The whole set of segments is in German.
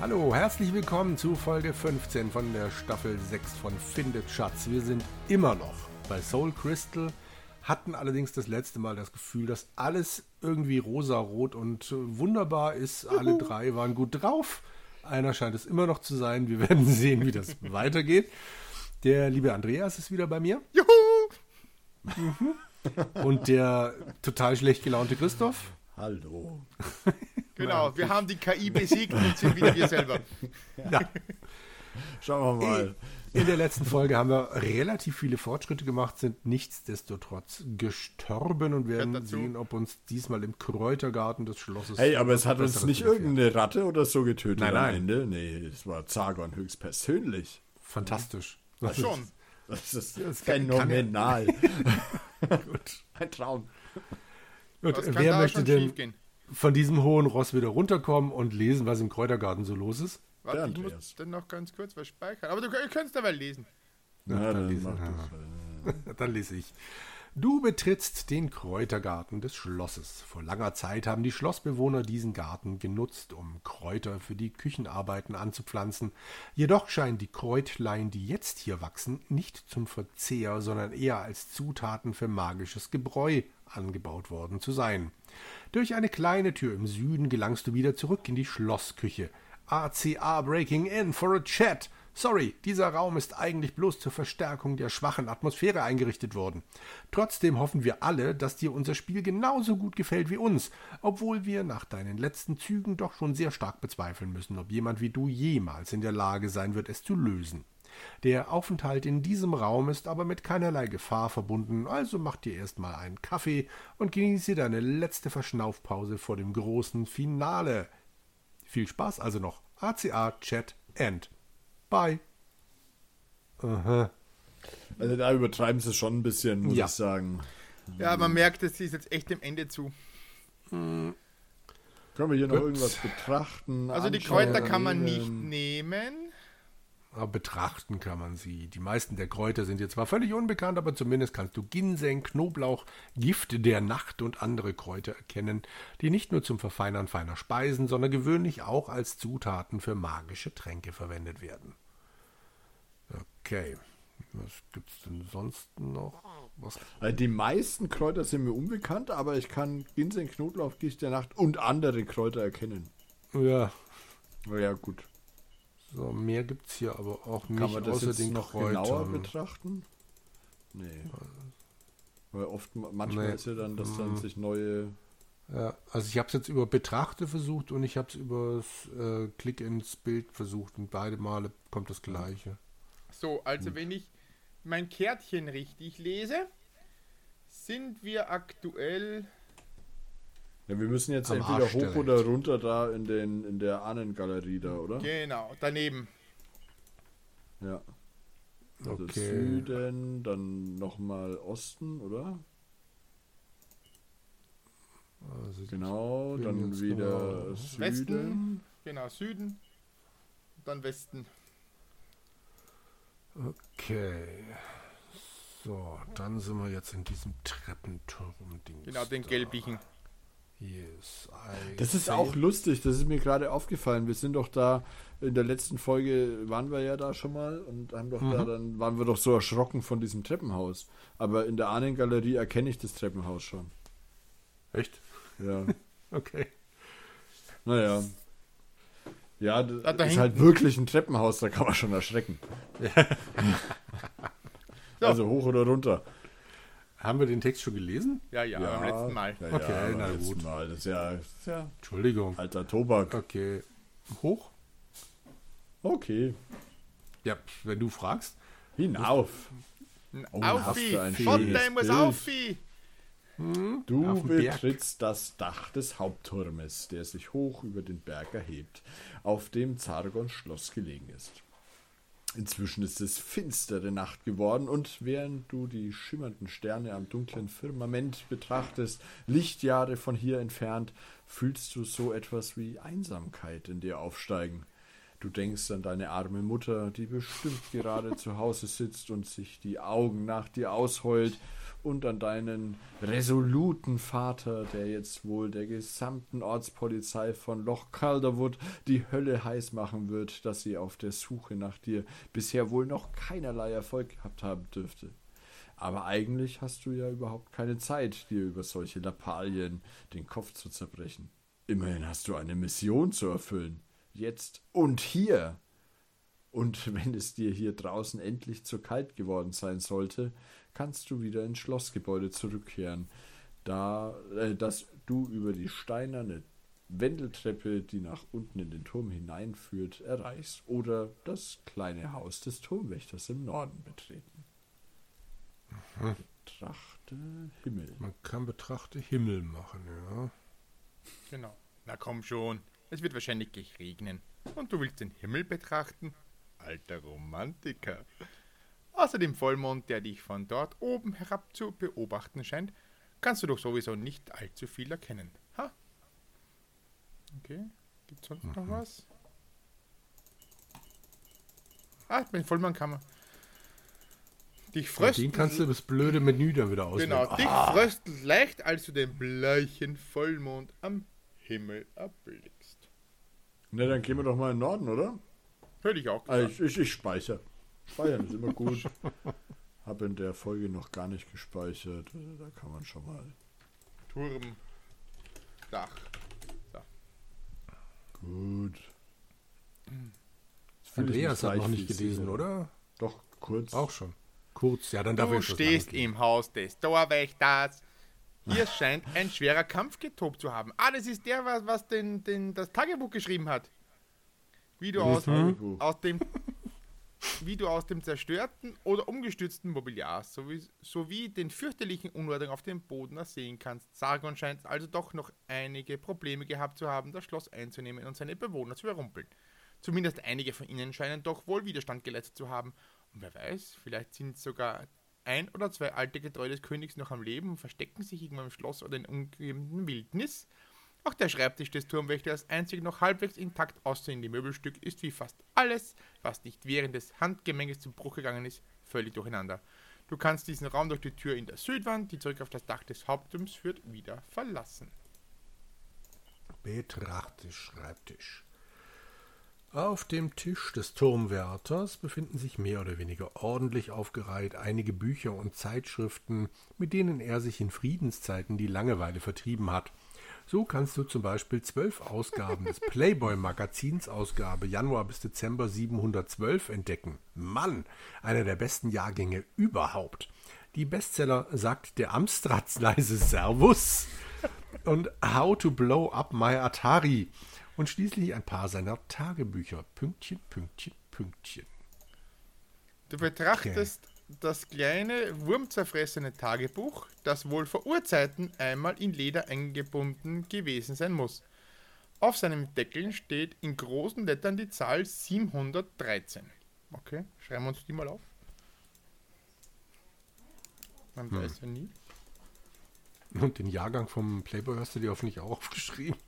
Hallo, herzlich willkommen zu Folge 15 von der Staffel 6 von Findet Schatz. Wir sind immer noch bei Soul Crystal, hatten allerdings das letzte Mal das Gefühl, dass alles irgendwie rosa-rot und wunderbar ist. Alle drei waren gut drauf. Einer scheint es immer noch zu sein. Wir werden sehen, wie das weitergeht. Der liebe Andreas ist wieder bei mir. Juhu! Mhm. Und der total schlecht gelaunte Christoph. Hallo. Genau, wir haben die KI besiegt und sind wieder wir selber. Ja. Schauen wir mal. In der letzten Folge haben wir relativ viele Fortschritte gemacht, sind nichtsdestotrotz gestorben und werden sehen, ob uns diesmal im Kräutergarten des Schlosses. Hey, aber es hat uns nicht irgendeine Ratte oder so getötet Nein, am nein. Ende. Nee, es war Zagon höchstpersönlich. Fantastisch. Ach schon. Das ist Das phänomenal. Gut. Ein Traum. Gut, Was kann wer da möchte schon denn schiefgehen? Von diesem hohen Ross wieder runterkommen und lesen, was im Kräutergarten so los ist? Warte, ich muss dann noch ganz kurz was speichern. Aber du könnt- könntest dabei lesen. Na, Ja, dann dann lesen. Ja. Dann lese ich. Du betrittst den Kräutergarten des Schlosses. Vor langer Zeit haben die Schlossbewohner diesen Garten genutzt, um Kräuter für die Küchenarbeiten anzupflanzen. Jedoch scheinen die Kräutlein, die jetzt hier wachsen, nicht zum Verzehr, sondern eher als Zutaten für magisches Gebräu angebaut worden zu sein. Durch eine kleine Tür im Süden gelangst du wieder zurück in die Schlossküche. ACA Breaking In for a Chat. Sorry, dieser Raum ist eigentlich bloß zur Verstärkung der schwachen Atmosphäre eingerichtet worden. Trotzdem hoffen wir alle, dass dir unser Spiel genauso gut gefällt wie uns, obwohl wir nach deinen letzten Zügen doch schon sehr stark bezweifeln müssen, ob jemand wie du jemals in der Lage sein wird, es zu lösen. Der Aufenthalt in diesem Raum ist aber mit keinerlei Gefahr verbunden, also mach dir erstmal einen Kaffee und genieße deine letzte Verschnaufpause vor dem großen Finale. Viel Spaß also noch. ACA Chat End. Bye. Aha. Also da übertreiben sie schon ein bisschen, muss Ja. ich sagen. Ja, man merkt, es ist jetzt echt dem Ende zu. Können wir hier noch Gut. irgendwas betrachten? Also die Kräuter kann man nicht nehmen? Betrachten kann man sie. Die meisten der Kräuter sind dir zwar völlig unbekannt, aber zumindest kannst du Ginseng, Knoblauch, Gift der Nacht und andere Kräuter erkennen, die nicht nur zum Verfeinern feiner Speisen, sondern gewöhnlich auch als Zutaten für magische Tränke verwendet werden. Okay. Was gibt's denn sonst noch? Was Also die meisten Kräuter sind mir unbekannt, aber ich kann Ginseng, Knoblauch, Gicht der Nacht und andere Kräuter erkennen. ja, ja, gut. So mehr gibt's hier aber auch nicht Kann man das außer jetzt den noch Kräutern. genauer betrachten? Nee. Weil oft, manchmal Nee. ist ja dann, dass dann Mhm. sich neue. Ja, also ich habe es jetzt über Betrachte versucht und ich habe es über äh, Klick ins Bild versucht und beide Male kommt das Gleiche. So, also wenn ich mein Kärtchen richtig lese, sind wir aktuell. Ja, wir müssen jetzt Am entweder Arsch hoch oder runter da in, den, in der Ahnengalerie da, oder? Genau, daneben. Ja. Also Okay. Süden, dann nochmal Osten, oder? Also Genau, dann wieder genau- Süden. Westen. Genau, Süden. Dann Westen. Okay. So, dann sind wir jetzt in diesem Treppenturm-Ding. Genau, den gelbigen. Yes. I Das ist auch lustig, das ist mir gerade aufgefallen. Wir sind doch da, in der letzten Folge waren wir ja da schon mal und haben doch da, Mhm. dann waren wir doch so erschrocken von diesem Treppenhaus. Aber in der Ahnengalerie erkenne ich das Treppenhaus schon. Echt? Ja. Okay. naja. Ja, das Da- da ist halt wirklich ein Treppenhaus, da kann man schon erschrecken. So. Also hoch oder runter. Haben wir den Text schon gelesen? Ja, ja, beim letzten Mal. Ja, Okay, ja, na gut. Mal. Das ist ja, das ist ja Entschuldigung. alter Tobak. Okay. Hoch? Okay. Ja, wenn du fragst. Hinauf. Oh, Schottland schönes muss Bild. Auffi! Du betrittst das Dach des Hauptturmes, der sich hoch über den Berg erhebt, auf dem Zargons Schloss gelegen ist. Inzwischen ist es finstere Nacht geworden und während du die schimmernden Sterne am dunklen Firmament betrachtest, Lichtjahre von hier entfernt, fühlst du so etwas wie Einsamkeit in dir aufsteigen. Du denkst an deine arme Mutter, die bestimmt gerade zu Hause sitzt und sich die Augen nach dir ausheult, und an deinen resoluten Vater, der jetzt wohl der gesamten Ortspolizei von Loch Calderwood die Hölle heiß machen wird, dass sie auf der Suche nach dir bisher wohl noch keinerlei Erfolg gehabt haben dürfte. Aber eigentlich hast du ja überhaupt keine Zeit, dir über solche Lappalien den Kopf zu zerbrechen. Immerhin hast du eine Mission zu erfüllen. Jetzt und hier. Und wenn es dir hier draußen endlich zu kalt geworden sein sollte, kannst du wieder ins Schlossgebäude zurückkehren, da äh, dass du über die steinerne Wendeltreppe, die nach unten in den Turm hineinführt, erreichst oder das kleine Haus des Turmwächters im Norden betreten. Mhm. Betrachte Himmel. Man kann betrachte Himmel machen, ja. Genau. Na komm schon. Es wird wahrscheinlich gleich regnen. Und du willst den Himmel betrachten? Alter Romantiker. Außer dem Vollmond, der dich von dort oben herab zu beobachten scheint, kannst du doch sowieso nicht allzu viel erkennen. Ha? Okay. Gibt sonst mhm. noch was? Ah, den Vollmond kann man. Dich frösteln. Den kannst du das blöde Menü dann wieder auswählen. Genau, dich ah. fröstelt leicht, als du den bleichen Vollmond am Himmel erblickst. Na, dann gehen wir doch mal in den Norden, oder? Hätte ich auch gesagt. Also ich, ich, ich speichere. Speichern ist immer gut. Habe in der Folge noch gar nicht gespeichert. Da kann man schon mal. Turm. Dach. So. Gut. Andreas hat noch nicht gelesen, sicher. oder? Doch, kurz. Auch schon. Kurz, ja, dann darf Du stehst im Haus des Torwächters. Hier scheint ein schwerer Kampf getobt zu haben. Ah, das ist der, was, was den, den, das Tagebuch geschrieben hat. Wie du aus, aus dem wie du aus dem zerstörten oder umgestürzten Mobiliar sowie, sowie den fürchterlichen Unordnung auf dem Boden ersehen kannst. Sargon scheint also doch noch einige Probleme gehabt zu haben, das Schloss einzunehmen und seine Bewohner zu überrumpeln. Zumindest einige von ihnen scheinen doch wohl Widerstand geleistet zu haben. Und wer weiß, vielleicht sind sogar ein oder zwei alte Getreue des Königs noch am Leben und verstecken sich irgendwo im Schloss oder in umgebenden Wildnis. Auch der Schreibtisch des Turmwächters, einzig noch halbwegs intakt aussehende Möbelstück, ist wie fast alles, was nicht während des Handgemenges zum Bruch gegangen ist, völlig durcheinander. Du kannst diesen Raum durch die Tür in der Südwand, die zurück auf das Dach des Hauptturms führt, wieder verlassen. Betrachte Schreibtisch. Auf dem Tisch des Turmwärters befinden sich mehr oder weniger ordentlich aufgereiht einige Bücher und Zeitschriften, mit denen er sich in Friedenszeiten die Langeweile vertrieben hat. So kannst du zum Beispiel zwölf Ausgaben des Playboy-Magazins Ausgabe Januar bis Dezember 712 entdecken. Mann, einer der besten Jahrgänge überhaupt. Die Bestseller sagt der Amstrats leise Servus und How to Blow Up My Atari und schließlich ein paar seiner Tagebücher. Pünktchen, Pünktchen, Pünktchen. Du betrachtest okay das kleine, wurmzerfressene Tagebuch, das wohl vor Urzeiten einmal in Leder eingebunden gewesen sein muss. Auf seinem Deckel steht in großen Lettern die Zahl 713. Okay, schreiben wir uns die mal auf. Man hm. weiß ja nie. Und den Jahrgang vom Playboy hast du dir hoffentlich auch aufgeschrieben.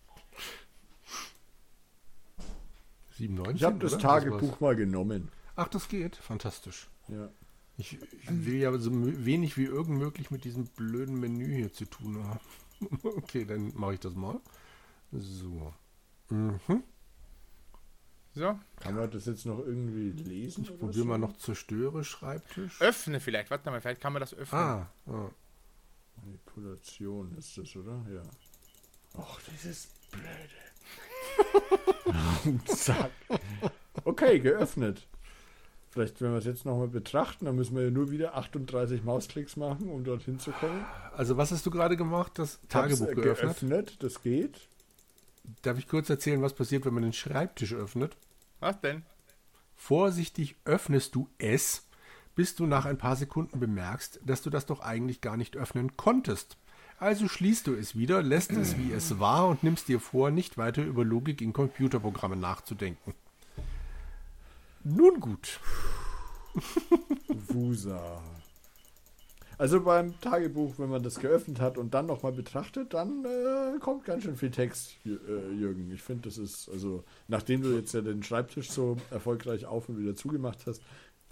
97, ich habe das Tagebuch mal genommen. Ach, das geht. Fantastisch. Ja. Ich, ich will ja so wenig wie irgend möglich mit diesem blöden Menü hier zu tun haben. okay, dann mache ich das mal. So. Mhm. So. Kann man das jetzt noch irgendwie lesen? Ich probiere so? mal noch zerstöre Schreibtisch. Öffne vielleicht, warte mal, vielleicht kann man das öffnen. Ah, ah. Manipulation ist das, oder? Ja. Och, das ist blöde. Zack. Okay, geöffnet. Vielleicht, wenn wir es jetzt nochmal betrachten, dann müssen wir ja nur wieder 38 Mausklicks machen, um dorthin zu kommen. Also, was hast du gerade gemacht? Das Tagebuch äh, geöffnet? geöffnet? Das geht. Darf ich kurz erzählen, was passiert, wenn man den Schreibtisch öffnet? Was denn? Vorsichtig öffnest du es, bis du nach ein paar Sekunden bemerkst, dass du das doch eigentlich gar nicht öffnen konntest. Also schließt du es wieder, lässt es wie es war und nimmst dir vor, nicht weiter über Logik in Computerprogrammen nachzudenken. Nun gut. Wusa. Also beim Tagebuch, wenn man das geöffnet hat und dann nochmal betrachtet, dann äh, kommt ganz schön viel Text, äh, Jürgen. Ich finde, das ist, also, nachdem du jetzt ja den Schreibtisch so erfolgreich auf und wieder zugemacht hast,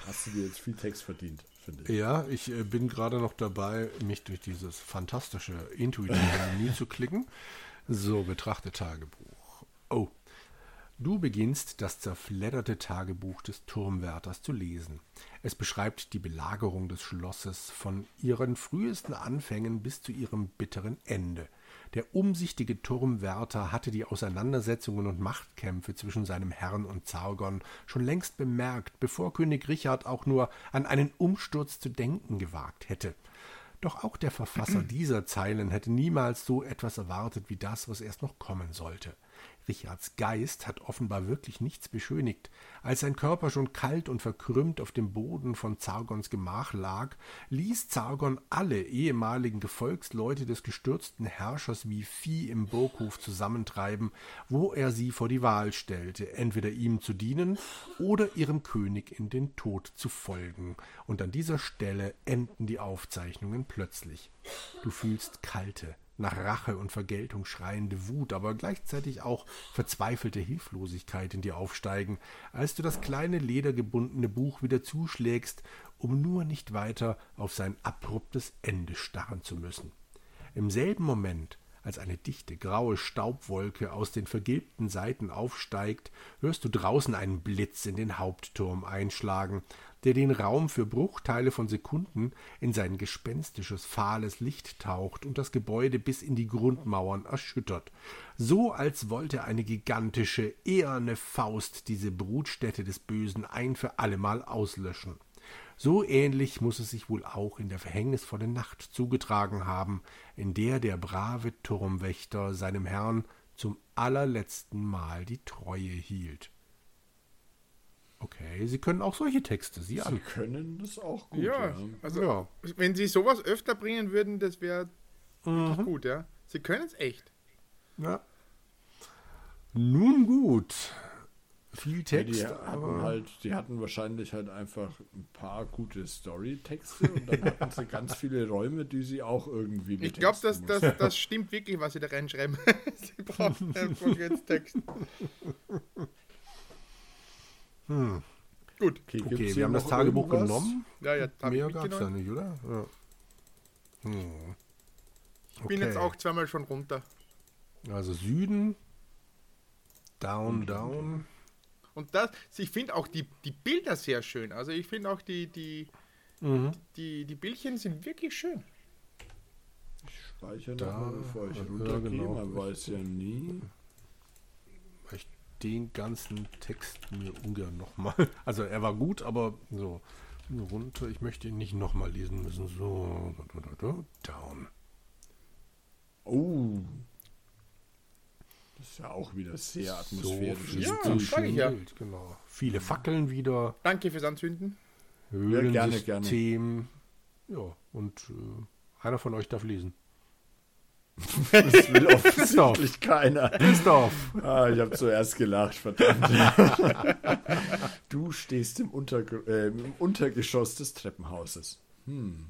hast du dir jetzt viel Text verdient, finde ich. Ja, ich äh, bin gerade noch dabei, mich durch dieses fantastische, intuitive Menü zu klicken. So, betrachte Tagebuch. Oh, Du beginnst das zerfledderte Tagebuch des Turmwärters zu lesen. Es beschreibt die Belagerung des Schlosses von ihren frühesten Anfängen bis zu ihrem bitteren Ende. Der umsichtige Turmwärter hatte die Auseinandersetzungen und Machtkämpfe zwischen seinem Herrn und Zargon schon längst bemerkt, bevor König Richard auch nur an einen Umsturz zu denken gewagt hätte. Doch auch der Verfasser dieser Zeilen hätte niemals so etwas erwartet wie das, was erst noch kommen sollte. Richards Geist hat offenbar wirklich nichts beschönigt. Als sein Körper schon kalt und verkrümmt auf dem Boden von Zargons Gemach lag, ließ Zargon alle ehemaligen Gefolgsleute des gestürzten Herrschers wie Vieh im Burghof zusammentreiben, wo er sie vor die Wahl stellte, entweder ihm zu dienen oder ihrem König in den Tod zu folgen. Und an dieser Stelle enden die Aufzeichnungen plötzlich. Du fühlst kalte, nach Rache und Vergeltung schreiende Wut, aber gleichzeitig auch verzweifelte Hilflosigkeit in dir aufsteigen, als du das kleine ledergebundene Buch wieder zuschlägst, um nur nicht weiter auf sein abruptes Ende starren zu müssen. Im selben Moment, als eine dichte graue Staubwolke aus den vergilbten Seiten aufsteigt, hörst du draußen einen Blitz in den Hauptturm einschlagen, der den Raum für Bruchteile von Sekunden in sein gespenstisches, fahles Licht taucht und das Gebäude bis in die Grundmauern erschüttert, so als wollte eine gigantische, eherne Faust diese Brutstätte des Bösen ein für allemal auslöschen. So ähnlich muss es sich wohl auch in der verhängnisvollen Nacht zugetragen haben, in der der brave Turmwächter seinem Herrn zum allerletzten Mal die Treue hielt. Okay, Sie können auch solche Texte, Sie, Sie können das auch gut. Ja, Ja, also Ja. wenn Sie sowas öfter bringen würden, das wäre Mhm. gut, ja. Sie können es echt. Ja. Nun gut. Viel Ja, Text, die hatten aber halt, die hatten wahrscheinlich halt einfach ein paar gute Storytexte und dann hatten sie ganz viele Räume, die sie auch irgendwie Ich glaube, das, das, das stimmt wirklich, was Sie da reinschreiben. Sie brauchen einfach jetzt Text. hm. Gut. Okay, okay, wir haben das Tagebuch irgendwas? genommen. Ja, ja, Mehr gab es da mitgenommen. nicht, oder? Ja. Hm. Ich bin jetzt Okay. auch zweimal schon runter. Also Süden, down, down. Und das, ich finde auch die, die Bilder sehr schön. Also ich finde auch die, die, Mhm. die, die Bildchen sind wirklich schön. Speichern Da, nochmal, bevor ich ja, runtergehe. genau. Man weiß ja nie. Weil ich den ganzen Text mir ungern nochmal. Also er war gut, aber so runter. Ich möchte ihn nicht nochmal lesen müssen. So, down. Oh. Ist ja auch wieder sehr atmosphärisch. viel Ja, sag ich schön ja. Bild, genau. Viele Fackeln wieder. Danke fürs Anzünden. gerne, gerne. Höhlensystem. Ja, und äh, einer von euch darf lesen. Das will offensichtlich keiner. Christoph! Ah, ich habe zuerst gelacht, verdammt. Du stehst im, Unterge äh, im Untergeschoss des Treppenhauses. Hm,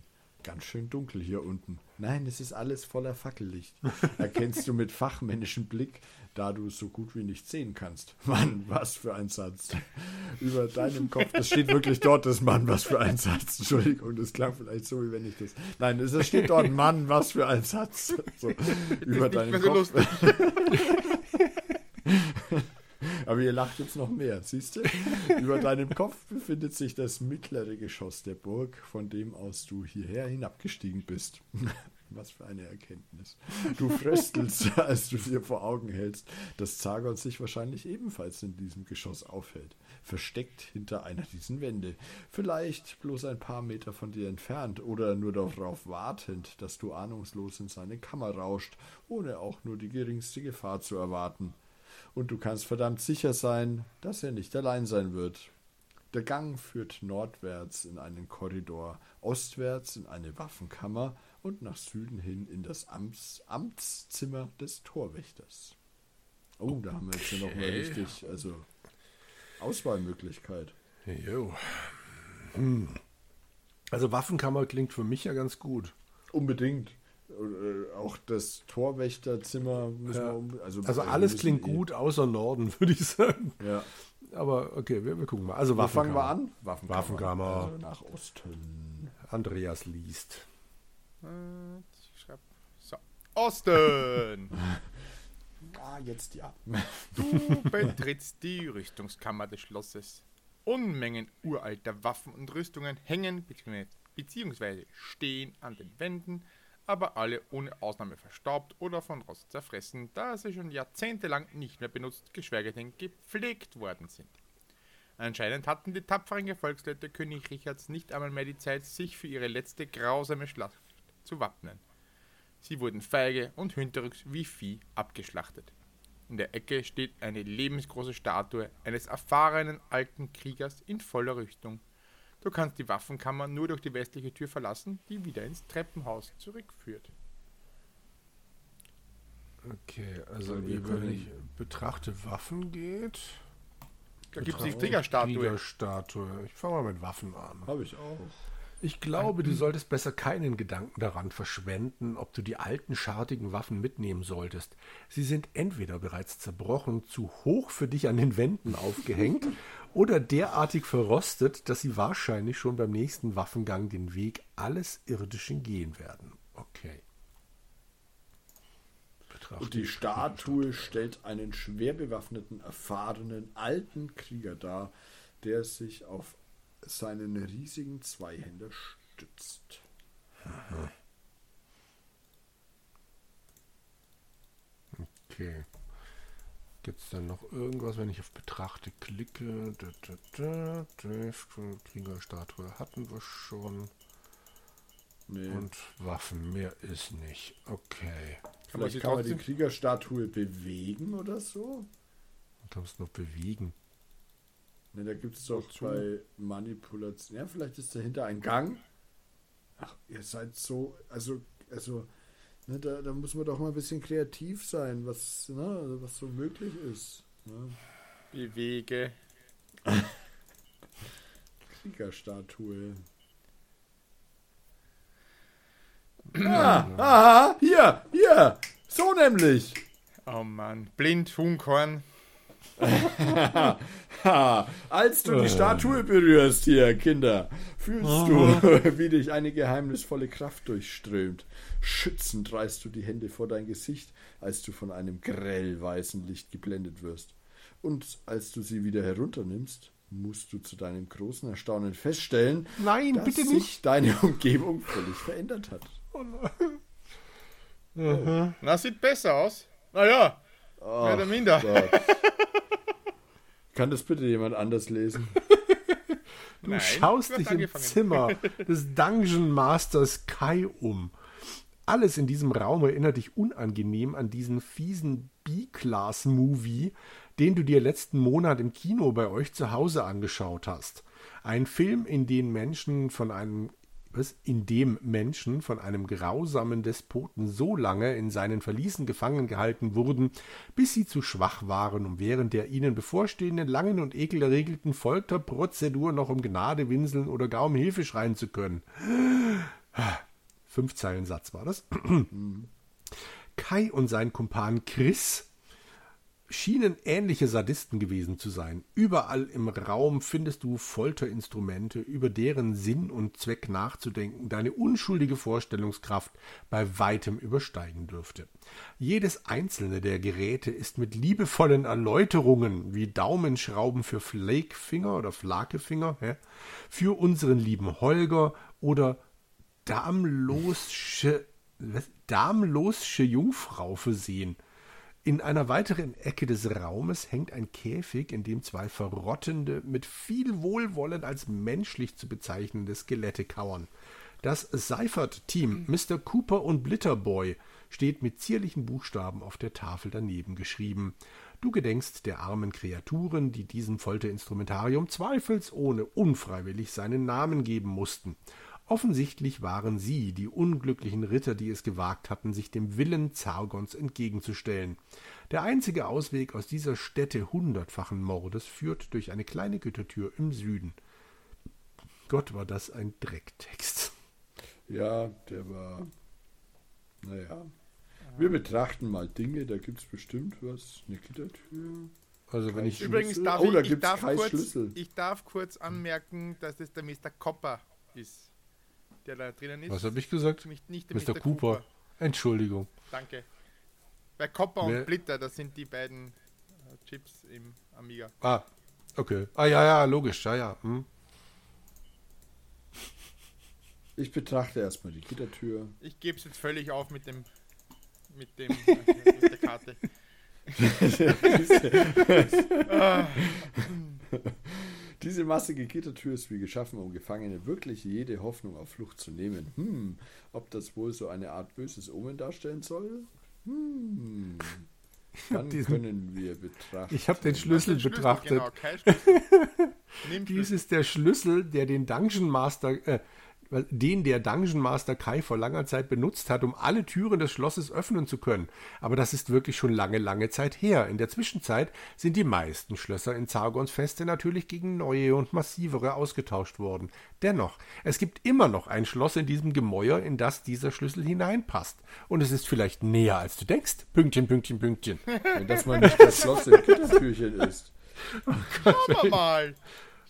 ganz schön dunkel hier unten. Nein, es ist alles voller Fackellicht. Erkennst du mit fachmännischem Blick, da du es so gut wie nicht sehen kannst. Mann, was für ein Satz. Über deinem Kopf, das steht wirklich dort, das Mann, was für ein Satz. Entschuldigung, das klang vielleicht so, wie wenn ich das. Nein, es steht dort, Mann, was für ein Satz. So, über deinem so Kopf. lustig. Aber ihr lacht jetzt noch mehr, siehst du? Über deinem Kopf befindet sich das mittlere Geschoss der Burg, von dem aus du hierher hinabgestiegen bist. Was für eine Erkenntnis. Du fröstelst, als du dir vor Augen hältst, dass Zagon sich wahrscheinlich ebenfalls in diesem Geschoss aufhält, versteckt hinter einer dieser Wände, vielleicht bloß ein paar Meter von dir entfernt oder nur darauf wartend, dass du ahnungslos in seine Kammer rauscht, ohne auch nur die geringste Gefahr zu erwarten und du kannst verdammt sicher sein, dass er nicht allein sein wird. Der Gang führt nordwärts in einen Korridor, ostwärts in eine Waffenkammer und nach Süden hin in das Amts Amtszimmer des Torwächters. Oh, da haben wir jetzt ja noch mal Okay. richtig, also Auswahlmöglichkeit. Jo. Also Waffenkammer klingt für mich ja ganz gut. Unbedingt. Äh, auch das Torwächterzimmer müssen Ja. wir um, also, Also alles klingt eh- gut, außer Norden, würde ich sagen. Ja. Aber okay, wir, wir gucken mal. Also Wo fangen wir Waffenkammer. an? Waffenkammer. Waffenkammer. Also nach Osten. Andreas liest. Äh, ich schreib- So. Osten! Ah, jetzt ja. Du betrittst die Rüstungskammer des Schlosses. Unmengen uralter Waffen und Rüstungen hängen bzw. beziehungsweise stehen an den Wänden, aber alle ohne Ausnahme verstaubt oder von Rost zerfressen, da sie schon jahrzehntelang nicht mehr benutzt, geschweige denn gepflegt worden sind. Anscheinend hatten die tapferen Gefolgsleute König Richards nicht einmal mehr die Zeit, sich für ihre letzte grausame Schlacht zu wappnen. Sie wurden feige und hinterrücks wie Vieh abgeschlachtet. In der Ecke steht eine lebensgroße Statue eines erfahrenen alten Kriegers in voller Rüstung. Du kannst die Waffenkammer nur durch die westliche Tür verlassen, die wieder ins Treppenhaus zurückführt. Okay, also wenn ich betrachte Waffen geht. Da gibt es die Kriegerstatue. Kriegerstatue. Ich fange mal mit Waffen an. Habe ich auch. Ich glaube, du solltest besser keinen Gedanken daran verschwenden, ob du die alten schartigen Waffen mitnehmen solltest. Sie sind entweder bereits zerbrochen, zu hoch für dich an den Wänden aufgehängt oder derartig verrostet, dass sie wahrscheinlich schon beim nächsten Waffengang den Weg alles Irdischen gehen werden. Okay. Betrachte Und die Statue stellt einen schwer bewaffneten, erfahrenen, alten Krieger dar, der sich auf seinen riesigen Zweihänder stützt. Okay. Gibt es dann noch irgendwas, wenn ich auf Betrachte klicke? Kriegerstatue hatten wir schon. Nee. Und Waffen, mehr ist nicht. Okay. Kann man Vielleicht kann man die trotzdem- Kriegerstatue bewegen oder so? Du kannst noch bewegen. Ne, da gibt es doch Wozu? bei Manipulation. Ja, vielleicht ist dahinter ein Gang. Ach, ihr seid so. Also, also, ne, da, da muss man doch mal ein bisschen kreativ sein, was, ne, also was so möglich ist. Ne? Bewege. Kriegerstatue. Ah, aha, hier, hier. So nämlich. Oh Mann. Blind, Hunkorn. Ha, als du die Statue berührst hier, Kinder, fühlst du, wie dich eine geheimnisvolle Kraft durchströmt. Schützend reißt du die Hände vor dein Gesicht, als du von einem grell weißen Licht geblendet wirst. Und als du sie wieder herunternimmst, musst du zu deinem großen Erstaunen feststellen, Nein, dass bitte sich nicht. deine Umgebung völlig verändert hat. Na, sieht besser aus. Naja, mehr oder minder. Gott. Kann das bitte jemand anders lesen? Du Nein, schaust dich im. Zimmer des Dungeon Masters Kai um. Alles in diesem Raum erinnert dich unangenehm an diesen fiesen B-Class-Movie, den du dir letzten Monat im Kino bei euch zu Hause angeschaut hast. Ein Film, in dem Menschen von einem was, in dem Menschen von einem grausamen Despoten so lange in seinen Verließen gefangen gehalten wurden, bis sie zu schwach waren, um während der ihnen bevorstehenden langen und ekelerregenden Folterprozedur noch um Gnade winseln oder gar um Hilfe schreien zu können. Fünf Zeilen Satz war das. Kai und sein Kumpan Chris schienen ähnliche Sadisten gewesen zu sein. Überall im Raum findest du Folterinstrumente, über deren Sinn und Zweck nachzudenken deine unschuldige Vorstellungskraft bei weitem übersteigen dürfte. Jedes einzelne der Geräte ist mit liebevollen Erläuterungen wie Daumenschrauben für Flakefinger oder Flakefinger hä, für unseren lieben Holger oder Darmlosche, was? Jungfrau versehen. In einer weiteren Ecke des Raumes hängt ein Käfig, in dem zwei verrottende, mit viel Wohlwollen als menschlich zu bezeichnende Skelette kauern. Das Seifert-Team, Mr. Cooper und Blitterboy, steht mit zierlichen Buchstaben auf der Tafel daneben geschrieben. Du gedenkst der armen Kreaturen, die diesem Folterinstrumentarium zweifelsohne unfreiwillig seinen Namen geben mussten. Offensichtlich waren sie die unglücklichen Ritter, die es gewagt hatten, sich dem Willen Zargons entgegenzustellen. Der einzige Ausweg aus dieser Stätte hundertfachen Mordes führt durch eine kleine Gütertür im Süden. Gott, war das ein Drecktext. Ja, der war. Naja. Wir betrachten mal Dinge, da gibt es bestimmt was. Eine Gittertür. Also wenn ich Übrigens darf Oh, da ich, ich, darf kurz, Schlüssel. ich darf kurz anmerken, dass das der Mr. Copper ist, der da drinnen ist. was habe ich gesagt? Nicht, nicht der Mr. Cooper. Entschuldigung. Danke. Bei Copper Wer- und Splitter, das sind die beiden äh, Chips im Amiga. Ah, okay. Ah ja, ja, logisch, ja, ja. Hm. Ich betrachte erstmal die Gittertür. Ich gebe es jetzt völlig auf mit dem mit dem äh, mit der Karte. Diese massige Gittertür ist wie geschaffen, um Gefangene wirklich jede Hoffnung auf Flucht zu nehmen. Hm, ob das wohl so eine Art böses Omen darstellen soll? Hm. Dann diesen- können wir betrachten. Ich habe den Schlüssel Den betrachtet. Genau, Schlüssel. Dies Schlüssel. ist der Schlüssel, der den Dungeon Master, äh, den der Dungeon Master Kai vor langer Zeit benutzt hat, um alle Türen des Schlosses öffnen zu können. Aber das ist wirklich schon lange, lange Zeit her. In der Zwischenzeit sind die meisten Schlösser in Zargons Feste natürlich gegen neue und massivere ausgetauscht worden. Dennoch, es gibt immer noch ein Schloss in diesem Gemäuer, in das dieser Schlüssel hineinpasst. Und es ist vielleicht näher, als du denkst. Pünktchen, Pünktchen, Pünktchen. Dass man nicht das Schloss im Gittertürchen ist. Schauen wir mal.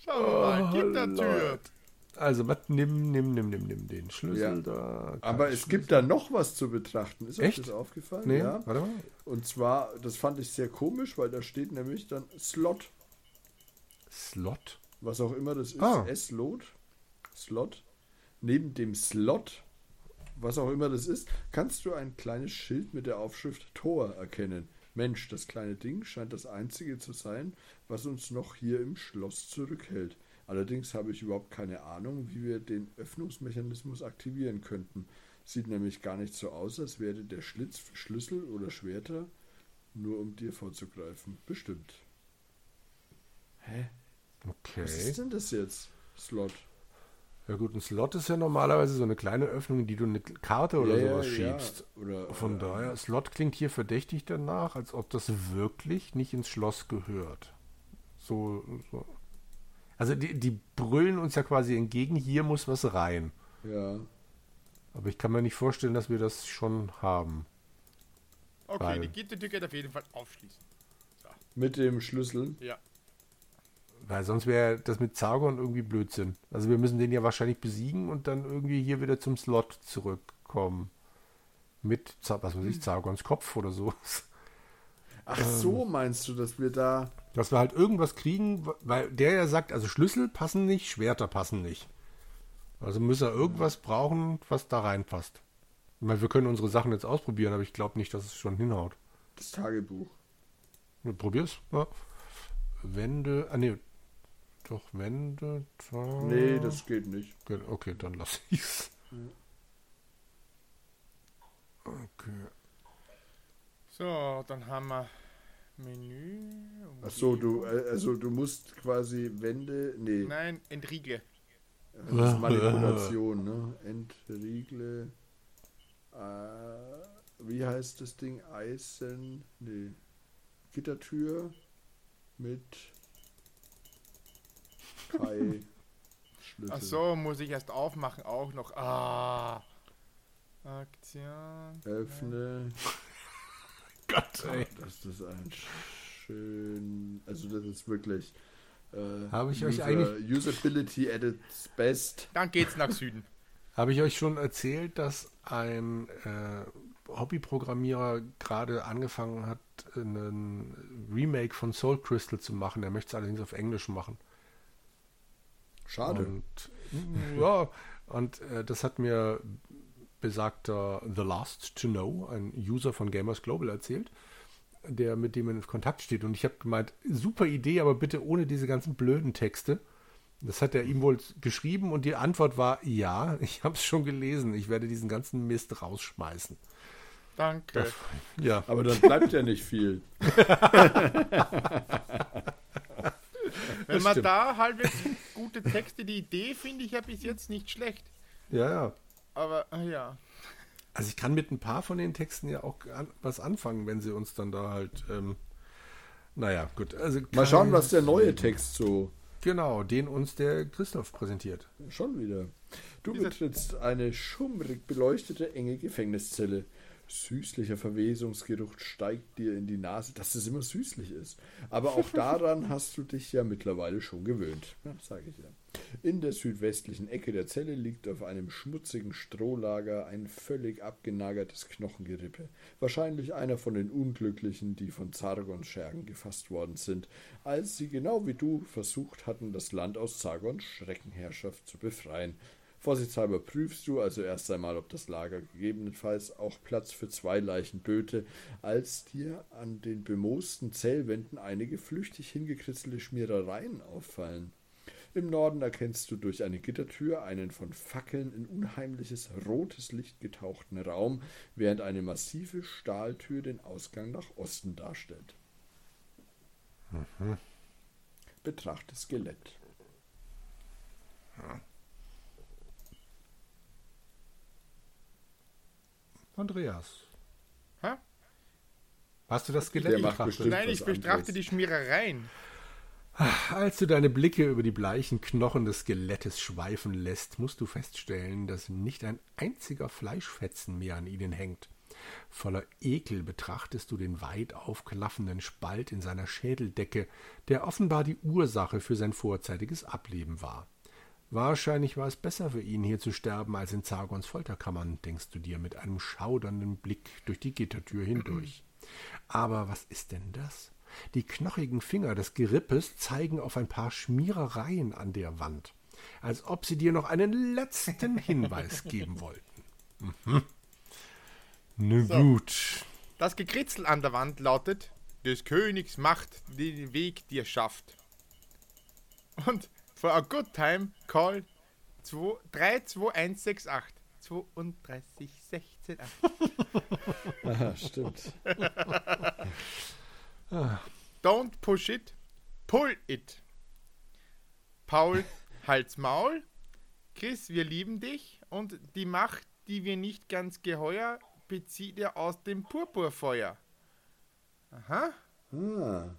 Schauen wir mal. Gittertür. Lord. Also, was? Nimm, nimm, nimm, nimm, nimm den Schlüssel Ja. da. Aber es gibt da noch was zu betrachten. Ist Echt? euch das aufgefallen? Nee, Ja. warte mal. Und zwar, das fand ich sehr komisch, weil da steht nämlich dann Slot. Slot? Was auch immer das ist. Ah. S-Lot. Slot. Neben dem Slot, was auch immer das ist, kannst du ein kleines Schild mit der Aufschrift Tor erkennen. Mensch, das kleine Ding scheint das einzige zu sein, was uns noch hier im Schloss zurückhält. Allerdings habe ich überhaupt keine Ahnung, wie wir den Öffnungsmechanismus aktivieren könnten. Sieht nämlich gar nicht so aus, als wäre der Schlitz für Schlüssel oder Schwerter, nur um dir vorzugreifen. Bestimmt. Hä? Okay. Was ist denn das jetzt? Slot. Ja gut, ein Slot ist ja normalerweise so eine kleine Öffnung, in die du eine Karte oder sowas schiebst. Oder, Von oder, daher, Slot klingt hier verdächtig danach, als ob das wirklich nicht ins Schloss gehört. So, so. Also die, die brüllen uns ja quasi entgegen, hier muss was rein. Ja. Aber ich kann mir nicht vorstellen, dass wir das schon haben. Okay, Weil- die Gittertür geht auf jeden Fall aufschließen. Mit dem Schlüssel. Ja. Weil sonst wäre das mit Zargon irgendwie Blödsinn. Also wir müssen den ja wahrscheinlich besiegen und dann irgendwie hier wieder zum Slot zurückkommen. Mit, was weiß ich, Zargons Kopf oder so. Ach so, meinst du, dass wir da. Dass wir halt irgendwas kriegen, weil der ja sagt, also Schlüssel passen nicht, Schwerter passen nicht. Also müssen wir irgendwas brauchen, was da reinpasst. Ich meine, wir können unsere Sachen jetzt ausprobieren, aber ich glaube nicht, dass es schon hinhaut. Das Tagebuch. Ja, Probier's. Ja. Wände, ah nee, doch Wände. Da. Nee, das geht nicht. Gut, Okay, dann lass ich's. Okay. So, dann haben wir Menü. Ach so, du, äh, also du musst quasi Wände. Nee, Nein, entriegle. das ist Manipulation, ne? Entriegle. Äh, wie heißt das Ding? Eisen. Nee. Gittertür mit Kai Schlüssel. Ach so, muss ich erst aufmachen auch noch. Ah. Aktion. Öffne. Gott, ey. Das ist ein schön. Also das ist wirklich. Äh, Habe ich euch eigentlich- Usability at its best. Dann geht's nach Süden. Habe ich euch schon erzählt, dass ein äh, Hobbyprogrammierer gerade angefangen hat, einen Remake von Soul Crystal zu machen? Er möchte es allerdings auf Englisch machen. Schade. Und, ja, und äh, das hat mir besagter The Last to Know, ein User von Gamers Global, erzählt, der mit dem in Kontakt steht. Und ich habe gemeint, super Idee, aber bitte ohne diese ganzen blöden Texte. Das hat er ihm wohl geschrieben und die Antwort war, ja, ich habe es schon gelesen, ich werde diesen ganzen Mist rausschmeißen. Danke. Ja, Aber dann bleibt ja nicht viel. Wenn man da halbwegs gute Texte, die Idee finde ich ja bis jetzt nicht schlecht. ja, ja. Aber ah, ja. Also ich kann mit ein paar von den Texten ja auch an, was anfangen, wenn sie uns dann da halt, ähm, naja, gut. Also Mal schauen, was der neue Text so Genau, den uns der Christoph präsentiert. Schon wieder. Du betrittst eine schummrig beleuchtete, enge Gefängniszelle. Süßlicher Verwesungsgeruch steigt dir in die Nase, dass es immer süßlich ist. Aber auch daran hast du dich ja mittlerweile schon gewöhnt. Ja, sag ich ja. In der südwestlichen Ecke der Zelle liegt auf einem schmutzigen Strohlager ein völlig abgenagertes Knochengerippe. Wahrscheinlich einer von den Unglücklichen, die von Zargons Schergen gefasst worden sind, als sie genau wie du versucht hatten, das Land aus Zargons Schreckenherrschaft zu befreien. Vorsichtshalber prüfst du also erst einmal, ob das Lager gegebenenfalls auch Platz für zwei Leichen böte, als dir an den bemoosten Zellwänden einige flüchtig hingekritzelte Schmierereien auffallen. Im Norden erkennst du durch eine Gittertür einen von Fackeln in unheimliches rotes Licht getauchten Raum, während eine massive Stahltür den Ausgang nach Osten darstellt. Betrachte Skelett. Andreas. Hä? Hast du das Skelett betrachtet? Nein, ich betrachte anderes. die Schmierereien. Als du deine Blicke über die bleichen Knochen des Skelettes schweifen lässt, musst du feststellen, dass nicht ein einziger Fleischfetzen mehr an ihnen hängt. Voller Ekel betrachtest du den weit aufklaffenden Spalt in seiner Schädeldecke, der offenbar die Ursache für sein vorzeitiges Ableben war. Wahrscheinlich war es besser für ihn, hier zu sterben, als in Zargons Folterkammern, denkst du dir mit einem schaudernden Blick durch die Gittertür hindurch. Aber was ist denn das? Die knochigen Finger des Gerippes zeigen auf ein paar Schmierereien an der Wand, als ob sie dir noch einen letzten Hinweis geben wollten. Mhm. Na gut. Das Gekritzel an der Wand lautet: Des Königs Macht den Weg dir schafft. Und for a good time call 2 32168 32 16 8. Aha, stimmt. Don't push it, pull it. Paul, halt's Maul. Chris, wir lieben dich. Und die Macht, die wir nicht ganz geheuer, bezieht er aus dem Purpurfeuer. Aha. Ah,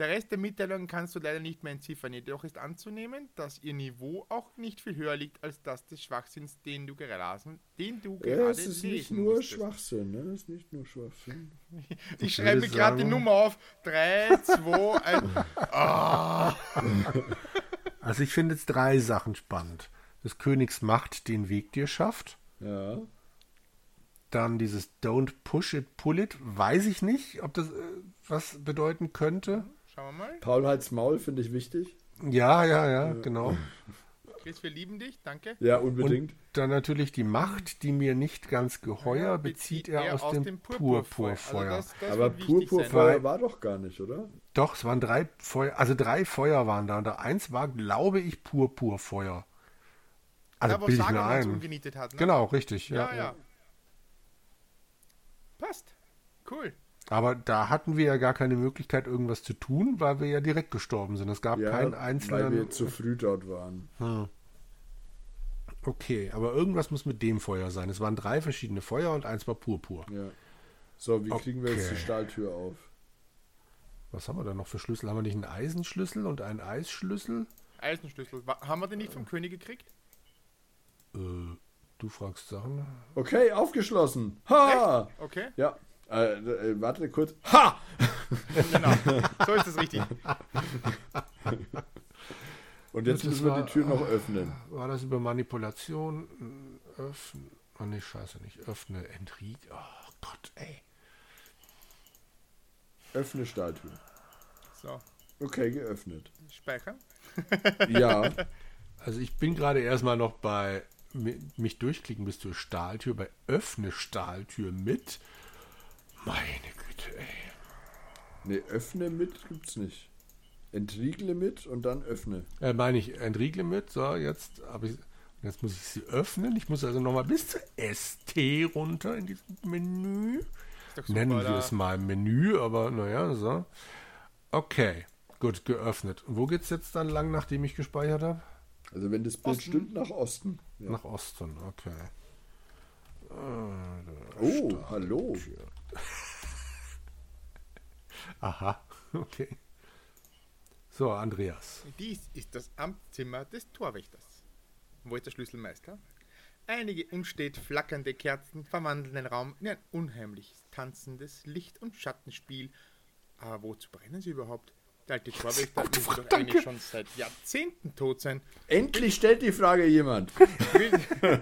Der Rest der Mitteilung kannst du leider nicht mehr entziffern. Jedoch ist anzunehmen, dass ihr Niveau auch nicht viel höher liegt als das des Schwachsinns, den du gerade, den du ja, gerade es ist nicht nur musstest. Schwachsinn, ne? Es ist nicht nur Schwachsinn. Ich schreibe mir würde gerade die Nummer auf. 3, 2, 1. Also ich finde jetzt drei Sachen spannend. Des Königs Macht den Weg dir schafft. Ja. Dann dieses Don't push it, pull it. Weiß ich nicht, ob das äh, was bedeuten könnte. Schauen wir mal. Paul Hals Maul finde ich wichtig. Ja, ja, ja, genau. Chris, wir lieben dich. Danke. Ja, Und unbedingt. dann natürlich die Macht, die mir nicht ganz geheuer, bezieht er aus, dem, Purpurfeuer. Also das, das Aber Purpurfeuer war doch gar nicht, oder? Doch, es waren drei Feuer, also drei Feuer waren da. Und da eins war, glaube ich, Purpurfeuer. Also wo bilde ich mir ein. hat. Ne? Genau, richtig, Ja, ja. ja. Passt. Cool. Aber da hatten wir ja gar keine Möglichkeit, irgendwas zu tun, weil wir ja direkt gestorben sind. Es gab Ja, keinen weil einzelnen. wir zu früh dort waren. Okay, aber irgendwas muss mit dem Feuer sein. Es waren drei verschiedene Feuer und eins war Purpur. Ja. So, wie kriegen wir jetzt die Okay. Stahltür auf? Was haben wir da noch für Schlüssel? Haben wir nicht einen Eisenschlüssel und einen Eisschlüssel? Eisenschlüssel. Haben wir den nicht vom König gekriegt? Äh, du fragst Sachen. Okay, aufgeschlossen. Ha! Okay. Ja. Äh, äh, warte kurz. Ha! Genau. So ist es richtig. Und jetzt Das müssen wir war- die Tür noch öffnen. War das über Manipulation? Öffnen. Oh nee, scheiße nicht. Öffne, Entrieg. Oh Gott, ey. Öffne Stahltür. So. Okay, geöffnet. Speichern. Ja. Also ich bin gerade erstmal noch bei mi- mich durchklicken bis zur Stahltür, bei Öffne Stahltür mit. Meine Güte, ey. Ne, öffne mit gibt's nicht. Entriegle mit und dann öffne. Äh, meine ich, entriegle mit. So, jetzt habe ich. Jetzt muss ich sie öffnen. Ich muss also nochmal bis zur ST runter in diesem Menü. Super, Nennen wir da. es mal Menü, aber naja, so. Okay, gut, geöffnet. Und wo geht's jetzt dann lang, nachdem ich gespeichert habe? Also wenn das Bild Osten. stimmt, nach Osten. Ja. Nach Osten, okay. Oh, hallo. Aha, okay. So, Andreas. Dies ist das Amtszimmer des Torwächters. Wo ist der Schlüsselmeister? Einige unstet flackernde Kerzen verwandeln den Raum in ein unheimliches, tanzendes Licht- und Schattenspiel. Aber wozu brennen sie überhaupt? Der alte Torwächter müsste doch eigentlich schon seit Jahrzehnten tot sein. Endlich stellt die Frage jemand. Will,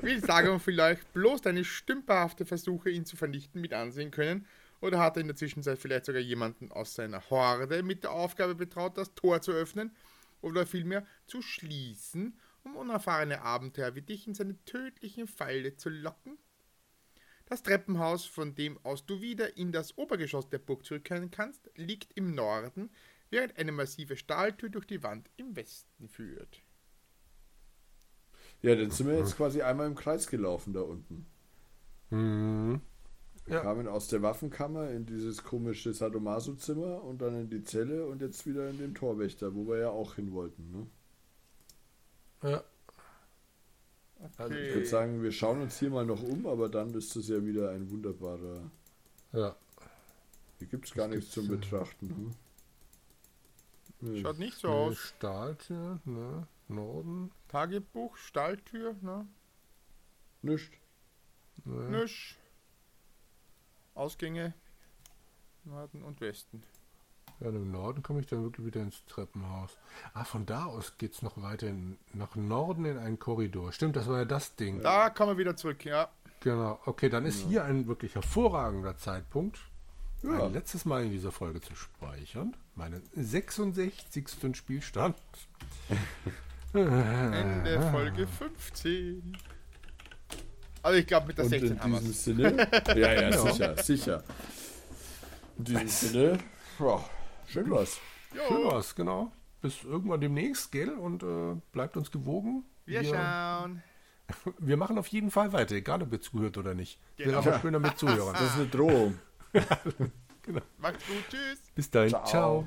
will Sagan vielleicht bloß deine stümperhafte Versuche, ihn zu vernichten, mit ansehen können? Oder hat er in der Zwischenzeit vielleicht sogar jemanden aus seiner Horde mit der Aufgabe betraut, das Tor zu öffnen? Oder vielmehr zu schließen, um unerfahrene Abenteuer wie dich in seine tödlichen Falle zu locken? Das Treppenhaus, von dem aus du wieder in das Obergeschoss der Burg zurückkehren kannst, liegt im Norden, während eine massive Stahltür durch die Wand im Westen führt. Ja, dann sind wir jetzt quasi einmal im Kreis gelaufen da unten. Mhm. Wir Ja. kamen aus der Waffenkammer in dieses komische Sadomaso-Zimmer und dann in die Zelle und jetzt wieder in den Torwächter, wo wir ja auch hin wollten. Ne? Ja. Also ich würde sagen, wir schauen uns hier mal noch um, aber dann ist es ja wieder ein wunderbarer. Ja. Hier gibt es gar nichts zum äh, Betrachten. Hm? Nee. Schaut nicht so Eine aus. Stahltür, ne? Norden. Tagebuch, Stalltür, ne? Nicht. Ne? Nüsch. Ausgänge. Norden und Westen. Ja, im Norden komme ich dann wirklich wieder ins Treppenhaus. Ah, von da aus geht es noch weiter in, nach Norden in einen Korridor. Stimmt, das war ja das Ding. Da kommen wir wieder zurück, ja. Genau. Okay, dann ist hier ein wirklich hervorragender Zeitpunkt, Ja. ein letztes Mal in dieser Folge zu speichern. Meinen 66. Spielstand. Ende Folge 15. Also ich glaube mit der Und 16 in haben diesem wir Sinne. Ja, ja, sicher, sicher. In diesem Sinne. Ja, schön was. Schön war's, genau. Bis irgendwann demnächst, gell? Und äh, bleibt uns gewogen. Wir schauen. wir machen auf jeden Fall weiter, egal ob ihr zuhört oder nicht. Genau. Wäre aber schöner mit Zuhörern. Das ist eine Drohung. Macht's gut, tschüss. Bis dahin, Ciao. ciao.